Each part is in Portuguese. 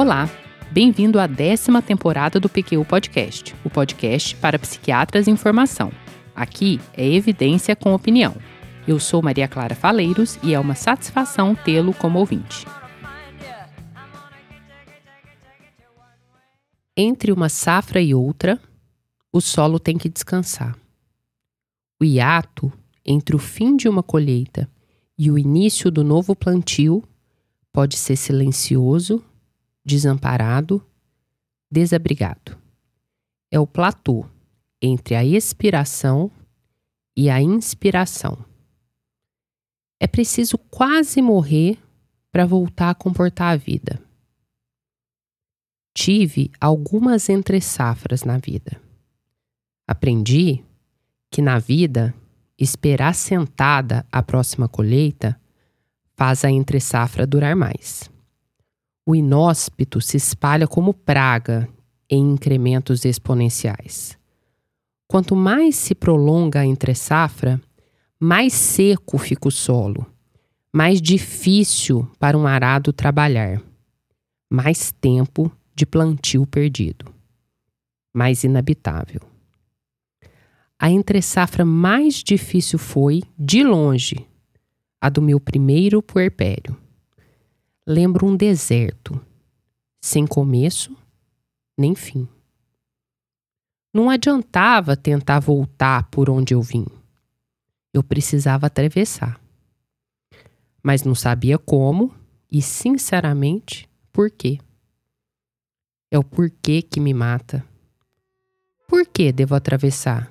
Olá, bem-vindo à décima temporada do PQ Podcast, o podcast para psiquiatras em formação. Aqui é evidência com opinião. Eu sou Maria Clara Faleiros e é uma satisfação tê-lo como ouvinte. Entre uma safra e outra, o solo tem que descansar. O hiato entre o fim de uma colheita e o início do novo plantio pode ser silencioso, desamparado, desabrigado. É o platô entre a expiração e a inspiração. É preciso quase morrer para voltar a comportar a vida. Tive algumas entre-safras na vida. Aprendi que na vida esperar sentada a próxima colheita faz a entre-safra durar mais. O inóspito se espalha como praga em incrementos exponenciais. Quanto mais se prolonga a entre-safra, mais seco fica o solo, mais difícil para um arado trabalhar, mais tempo de plantio perdido, mais inabitável. A entre-safra mais difícil foi, de longe, a do meu primeiro puerpério. Lembro um deserto, sem começo nem fim. Não adiantava tentar voltar por onde eu vim. Eu precisava atravessar. Mas não sabia como e, sinceramente, por quê. É o porquê que me mata. Por que devo atravessar?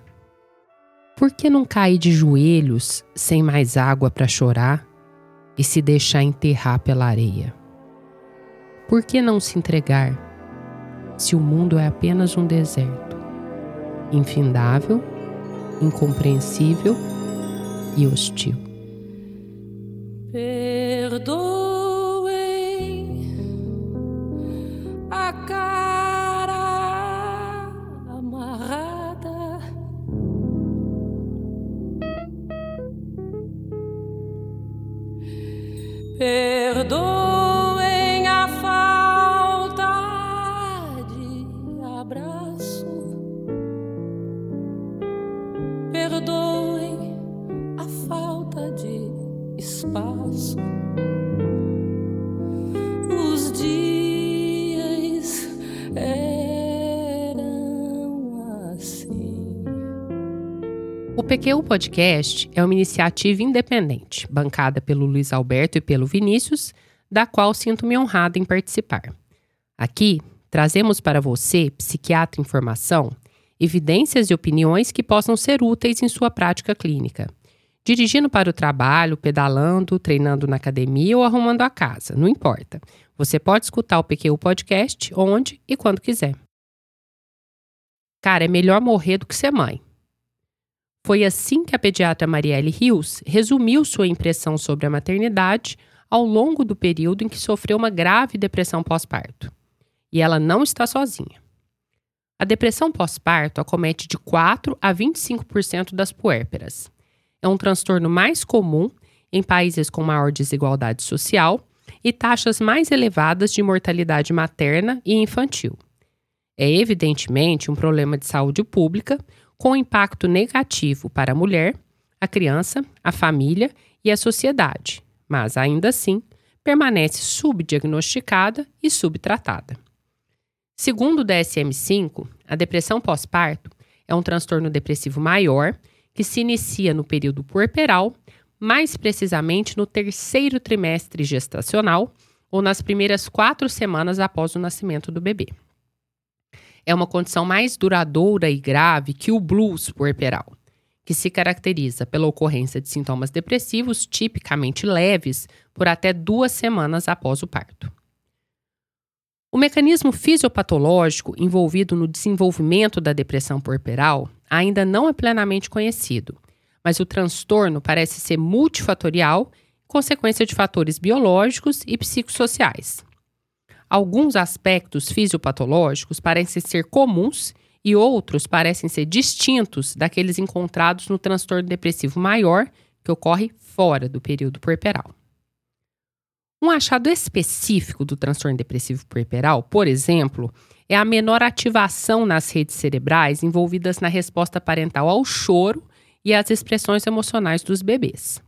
Por que não cair de joelhos sem mais água para chorar e se deixar enterrar pela areia? Por que não se entregar se o mundo é apenas um deserto, infindável, incompreensível e hostil? Perdoa. PQ Podcast é uma iniciativa independente, bancada pelo Luiz Alberto e pelo Vinícius, da qual sinto-me honrado em participar. Aqui, trazemos para você, psiquiatra em formação, evidências e opiniões que possam ser úteis em sua prática clínica. Dirigindo para o trabalho, pedalando, treinando na academia ou arrumando a casa, não importa. Você pode escutar o PQ Podcast onde e quando quiser. Cara, é melhor morrer do que ser mãe. Foi assim que a pediatra Marielle Rios resumiu sua impressão sobre a maternidade ao longo do período em que sofreu uma grave depressão pós-parto. E ela não está sozinha. A depressão pós-parto acomete de 4 a 25% das puérperas. É um transtorno mais comum em países com maior desigualdade social e taxas mais elevadas de mortalidade materna e infantil. É evidentemente um problema de saúde pública, com impacto negativo para a mulher, a criança, a família e a sociedade, mas ainda assim permanece subdiagnosticada e subtratada. Segundo o DSM-5, a depressão pós-parto é um transtorno depressivo maior que se inicia no período puerperal, mais precisamente no terceiro trimestre gestacional ou nas primeiras quatro semanas após o nascimento do bebê é uma condição mais duradoura e grave que o blues puerperal, que se caracteriza pela ocorrência de sintomas depressivos tipicamente leves por até duas semanas após o parto. O mecanismo fisiopatológico envolvido no desenvolvimento da depressão puerperal ainda não é plenamente conhecido, mas o transtorno parece ser multifatorial, consequência de fatores biológicos e psicossociais. Alguns aspectos fisiopatológicos parecem ser comuns e outros parecem ser distintos daqueles encontrados no transtorno depressivo maior, que ocorre fora do período puerperal. Um achado específico do transtorno depressivo puerperal, por exemplo, é a menor ativação nas redes cerebrais envolvidas na resposta parental ao choro e às expressões emocionais dos bebês.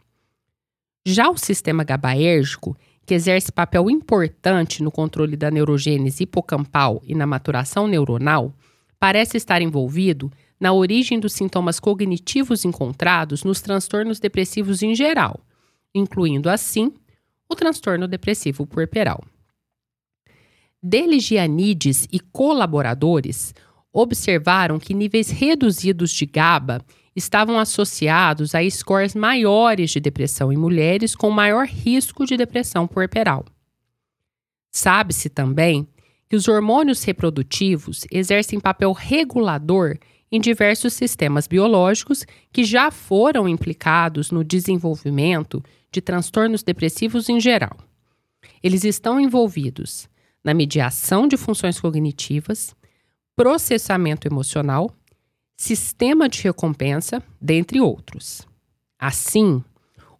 Já o sistema GABAérgico, que exerce papel importante no controle da neurogênese hipocampal e na maturação neuronal, parece estar envolvido na origem dos sintomas cognitivos encontrados nos transtornos depressivos em geral, incluindo assim o transtorno depressivo puerperal. Deligianides e colaboradores observaram que níveis reduzidos de GABA estavam associados a scores maiores de depressão em mulheres com maior risco de depressão puerperal. Sabe-se também que os hormônios reprodutivos exercem papel regulador em diversos sistemas biológicos que já foram implicados no desenvolvimento de transtornos depressivos em geral. Eles estão envolvidos na mediação de funções cognitivas, processamento emocional, sistema de recompensa, dentre outros. Assim,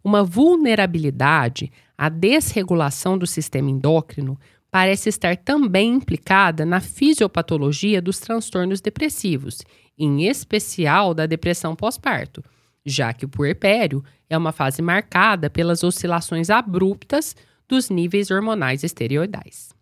uma vulnerabilidade à desregulação do sistema endócrino parece estar também implicada na fisiopatologia dos transtornos depressivos, em especial da depressão pós-parto, já que o puerpério é uma fase marcada pelas oscilações abruptas dos níveis hormonais esteroidais.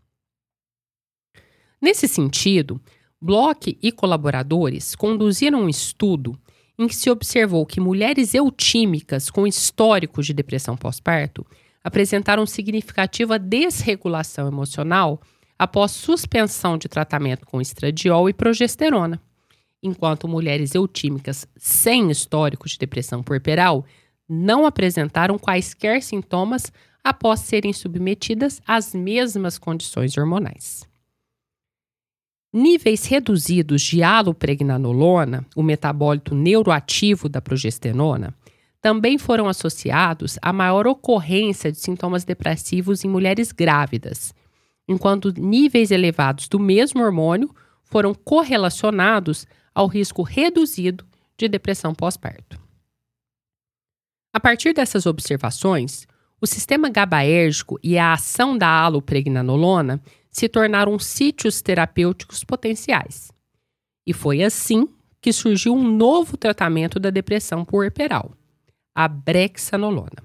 Nesse sentido, Bloch e colaboradores conduziram um estudo em que se observou que mulheres eutímicas com histórico de depressão pós-parto apresentaram significativa desregulação emocional após suspensão de tratamento com estradiol e progesterona, enquanto mulheres eutímicas sem histórico de depressão puerperal não apresentaram quaisquer sintomas após serem submetidas às mesmas condições hormonais. Níveis reduzidos de alopregnanolona, o metabólito neuroativo da progesterona, também foram associados a maior ocorrência de sintomas depressivos em mulheres grávidas, enquanto níveis elevados do mesmo hormônio foram correlacionados ao risco reduzido de depressão pós-parto. A partir dessas observações, o sistema GABAérgico e a ação da alopregnanolona se tornaram sítios terapêuticos potenciais. E foi assim que surgiu um novo tratamento da depressão puerperal, a brexanolona.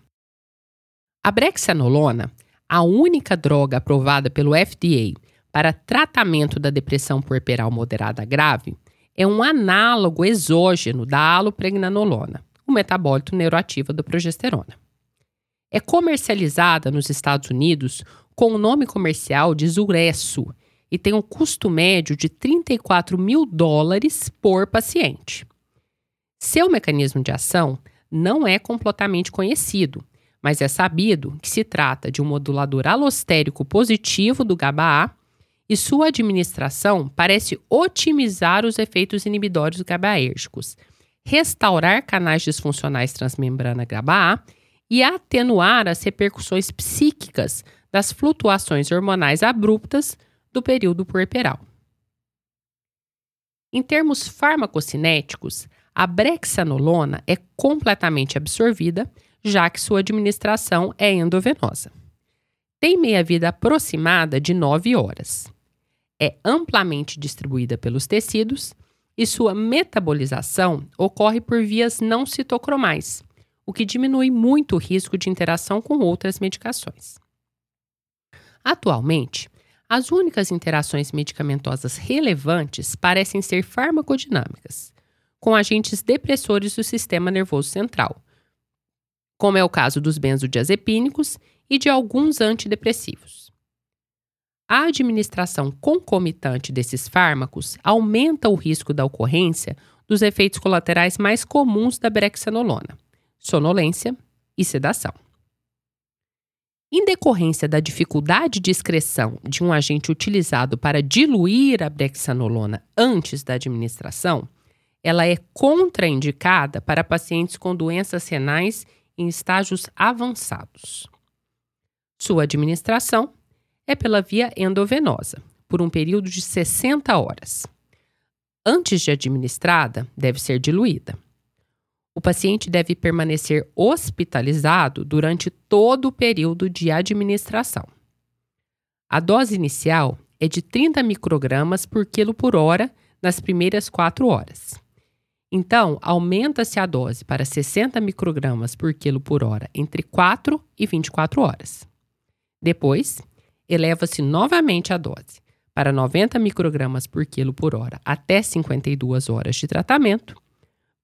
A brexanolona, a única droga aprovada pelo FDA para tratamento da depressão puerperal moderada grave, é um análogo exógeno da alopregnanolona, o metabólito neuroativo da progesterona. É comercializada nos Estados Unidos com o nome comercial de Zuresso e tem um custo médio de 34 mil dólares por paciente. Seu mecanismo de ação não é completamente conhecido, mas é sabido que se trata de um modulador alostérico positivo do GABA-A e sua administração parece otimizar os efeitos inibitórios GABAérgicos, restaurar canais disfuncionais transmembrana GABA-A e atenuar as repercussões psíquicas das flutuações hormonais abruptas do período puerperal. Em termos farmacocinéticos, a brexanolona é completamente absorvida, já que sua administração é endovenosa. Tem meia-vida aproximada de 9 horas. É amplamente distribuída pelos tecidos e sua metabolização ocorre por vias não citocromais, o que diminui muito o risco de interação com outras medicações. Atualmente, as únicas interações medicamentosas relevantes parecem ser farmacodinâmicas, com agentes depressores do sistema nervoso central, como é o caso dos benzodiazepínicos e de alguns antidepressivos. A administração concomitante desses fármacos aumenta o risco da ocorrência dos efeitos colaterais mais comuns da brexanolona, sonolência e sedação. Em decorrência da dificuldade de excreção de um agente utilizado para diluir a brexanolona antes da administração, ela é contraindicada para pacientes com doenças renais em estágios avançados. Sua administração é pela via endovenosa, por um período de 60 horas. Antes de administrada, deve ser diluída. O paciente deve permanecer hospitalizado durante todo o período de administração. A dose inicial é de 30 microgramas por quilo por hora nas primeiras 4 horas. Então, aumenta-se a dose para 60 microgramas por quilo por hora entre 4 e 24 horas. Depois, eleva-se novamente a dose para 90 microgramas por quilo por hora até 52 horas de tratamento,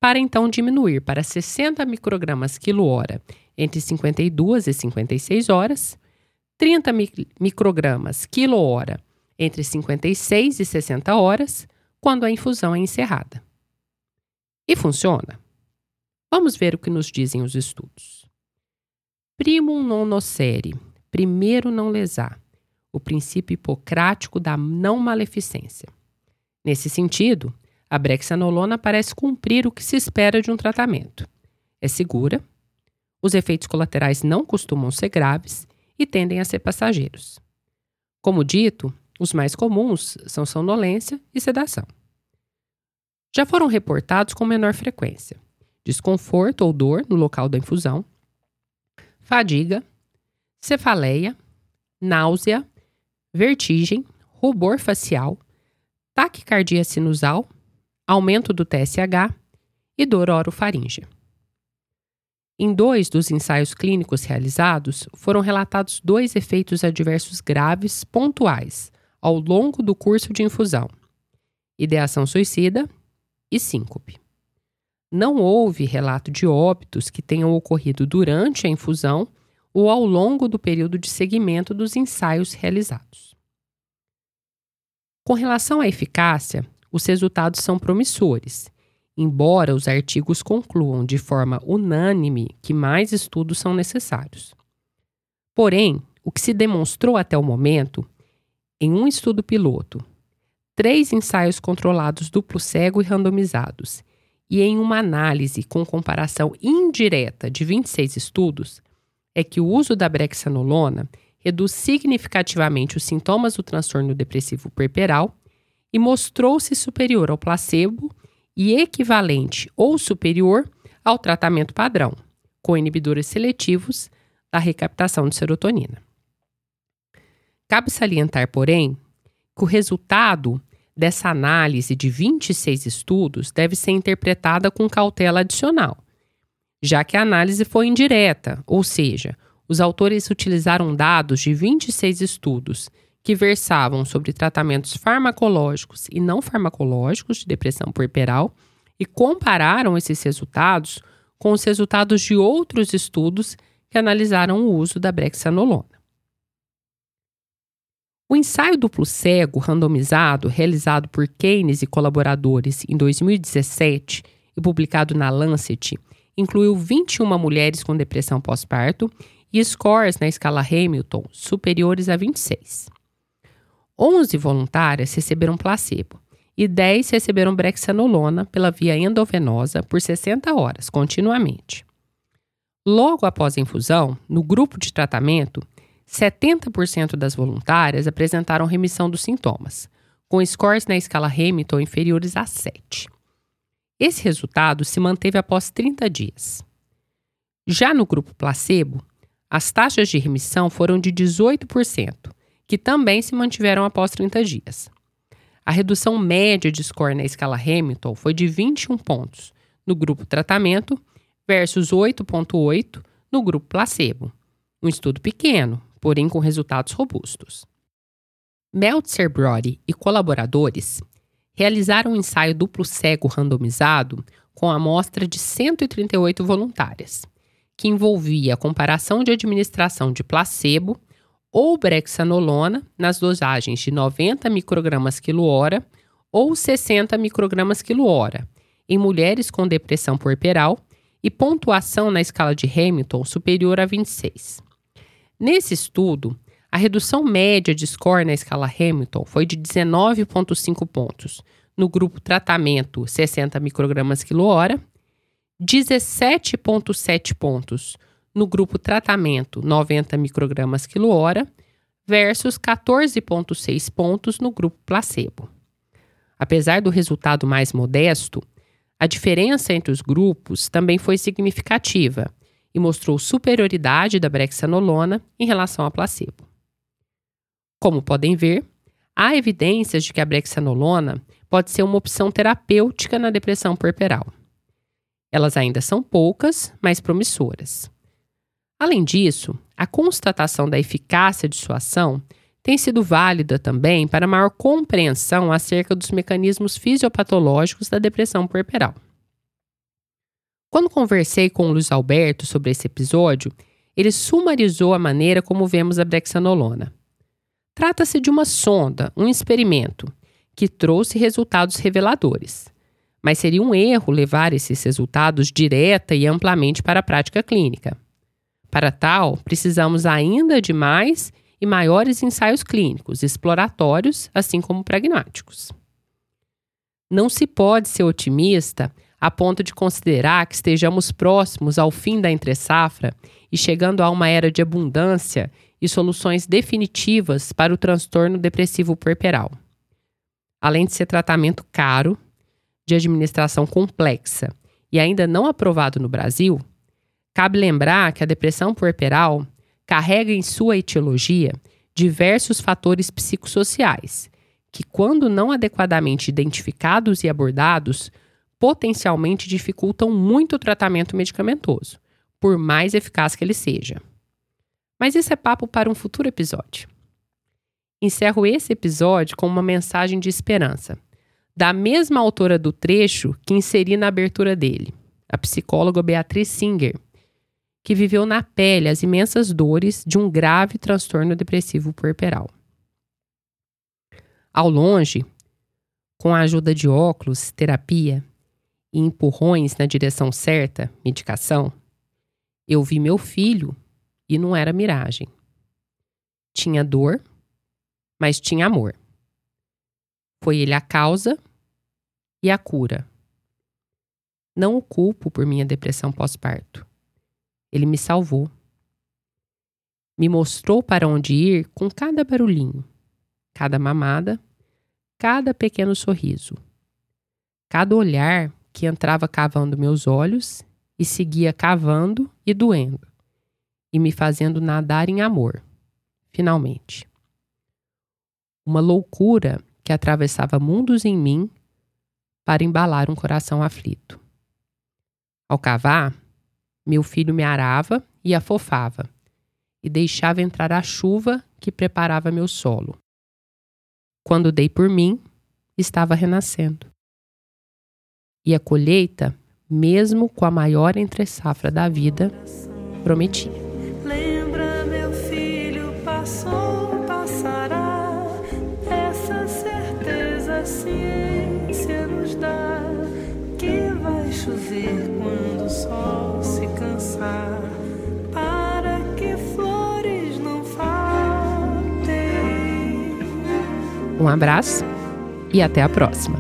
para então diminuir para 60 microgramas quilo hora entre 52 e 56 horas, 30 microgramas quilo hora entre 56 e 60 horas, quando a infusão é encerrada. E funciona? Vamos ver o que nos dizem os estudos. Primum non nocere, primeiro não lesar, o princípio hipocrático da não maleficência. Nesse sentido, a brexanolona parece cumprir o que se espera de um tratamento. É segura, os efeitos colaterais não costumam ser graves e tendem a ser passageiros. Como dito, os mais comuns são sonolência e sedação já foram reportados com menor frequência: desconforto ou dor no local da infusão, fadiga, cefaleia, náusea, vertigem, rubor facial, taquicardia sinusal, aumento do TSH e dor orofaríngea. Em dois dos ensaios clínicos realizados, foram relatados dois efeitos adversos graves pontuais ao longo do curso de infusão: ideação suicida e síncope. Não houve relato de óbitos que tenham ocorrido durante a infusão ou ao longo do período de seguimento dos ensaios realizados. Com relação à eficácia, os resultados são promissores, embora os artigos concluam de forma unânime que mais estudos são necessários. Porém, o que se demonstrou até o momento, em um estudo piloto três ensaios controlados duplo cego e randomizados, e em uma análise com comparação indireta de 26 estudos, é que o uso da brexanolona reduz significativamente os sintomas do transtorno depressivo puerperal e mostrou-se superior ao placebo e equivalente ou superior ao tratamento padrão, com inibidores seletivos da recaptação de serotonina. Cabe salientar, porém, que o resultado dessa análise de 26 estudos deve ser interpretada com cautela adicional, já que a análise foi indireta, ou seja, os autores utilizaram dados de 26 estudos que versavam sobre tratamentos farmacológicos e não farmacológicos de depressão puerperal e compararam esses resultados com os resultados de outros estudos que analisaram o uso da brexanolona. O ensaio duplo cego randomizado, realizado por Keynes e colaboradores em 2017 e publicado na Lancet, incluiu 21 mulheres com depressão pós-parto e scores na escala Hamilton superiores a 26. 11 voluntárias receberam placebo e 10 receberam brexanolona pela via endovenosa por 60 horas continuamente. Logo após a infusão, no grupo de tratamento, 70% das voluntárias apresentaram remissão dos sintomas, com scores na escala Hamilton inferiores a 7. Esse resultado se manteve após 30 dias. Já no grupo placebo, as taxas de remissão foram de 18%, que também se mantiveram após 30 dias. A redução média de score na escala Hamilton foi de 21 pontos no grupo tratamento versus 8,8 no grupo placebo. Um estudo pequeno, porém com resultados robustos. Meltzer Brody e colaboradores realizaram um ensaio duplo cego randomizado com amostra de 138 voluntárias, que envolvia a comparação de administração de placebo ou brexanolona nas dosagens de 90 microgramas quilo hora ou 60 microgramas quilo hora em mulheres com depressão puerperal e pontuação na escala de Hamilton superior a 26. Nesse estudo, a redução média de score na escala Hamilton foi de 19,5 pontos no grupo tratamento 60 microgramas quilo hora, 17,7 pontos no grupo tratamento 90 microgramas quilo hora versus 14,6 pontos no grupo placebo. Apesar do resultado mais modesto, A diferença entre os grupos também foi significativa e mostrou superioridade da brexanolona em relação a placebo. Como podem ver, há evidências de que a brexanolona pode ser uma opção terapêutica na depressão puerperal. Elas ainda são poucas, mas promissoras. Além disso, a constatação da eficácia de sua ação tem sido válida também para maior compreensão acerca dos mecanismos fisiopatológicos da depressão puerperal. Quando conversei com o Luiz Alberto sobre esse episódio, ele sumarizou a maneira como vemos a brexanolona. Trata-se de uma sonda, um experimento, que trouxe resultados reveladores. Mas seria um erro levar esses resultados direta e amplamente para a prática clínica. Para tal, precisamos ainda de mais e maiores ensaios clínicos, exploratórios, assim como pragmáticos. Não se pode ser otimista a ponto de considerar que estejamos próximos ao fim da entre-safra e chegando a uma era de abundância e soluções definitivas para o transtorno depressivo puerperal. Além de ser tratamento caro, de administração complexa e ainda não aprovado no Brasil, cabe lembrar que a depressão puerperal carrega em sua etiologia diversos fatores psicossociais, que, quando não adequadamente identificados e abordados, potencialmente dificultam muito o tratamento medicamentoso, por mais eficaz que ele seja. Mas isso é papo para um futuro episódio. Encerro esse episódio com uma mensagem de esperança, da mesma autora do trecho que inseri na abertura dele, a psicóloga Beatriz Singer, que viveu na pele as imensas dores de um grave transtorno depressivo puerperal. Ao longe, com a ajuda de óculos, terapia e empurrões na direção certa, medicação, eu vi meu filho e não era miragem. Tinha dor, mas tinha amor. Foi ele a causa e a cura. Não o culpo por minha depressão pós-parto. Ele me salvou. Me mostrou para onde ir com cada barulhinho, cada mamada, cada pequeno sorriso, cada olhar que entrava cavando meus olhos e seguia cavando e doendo e me fazendo nadar em amor, finalmente. Uma loucura que atravessava mundos em mim para embalar um coração aflito. Ao cavar, meu filho me arava e afofava, e deixava entrar a chuva que preparava meu solo. Quando dei por mim, estava renascendo. E a colheita, mesmo com a maior entre-safra da vida, prometia. Um abraço e até a próxima.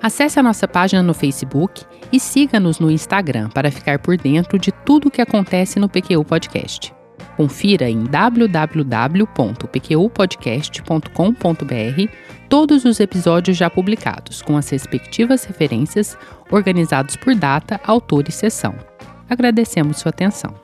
Acesse a nossa página no Facebook e siga-nos no Instagram para ficar por dentro de tudo o que acontece no PQU Podcast. Confira em www.pqpodcast.com.br todos os episódios já publicados, com as respectivas referências, organizados por data, autor e sessão. Agradecemos sua atenção.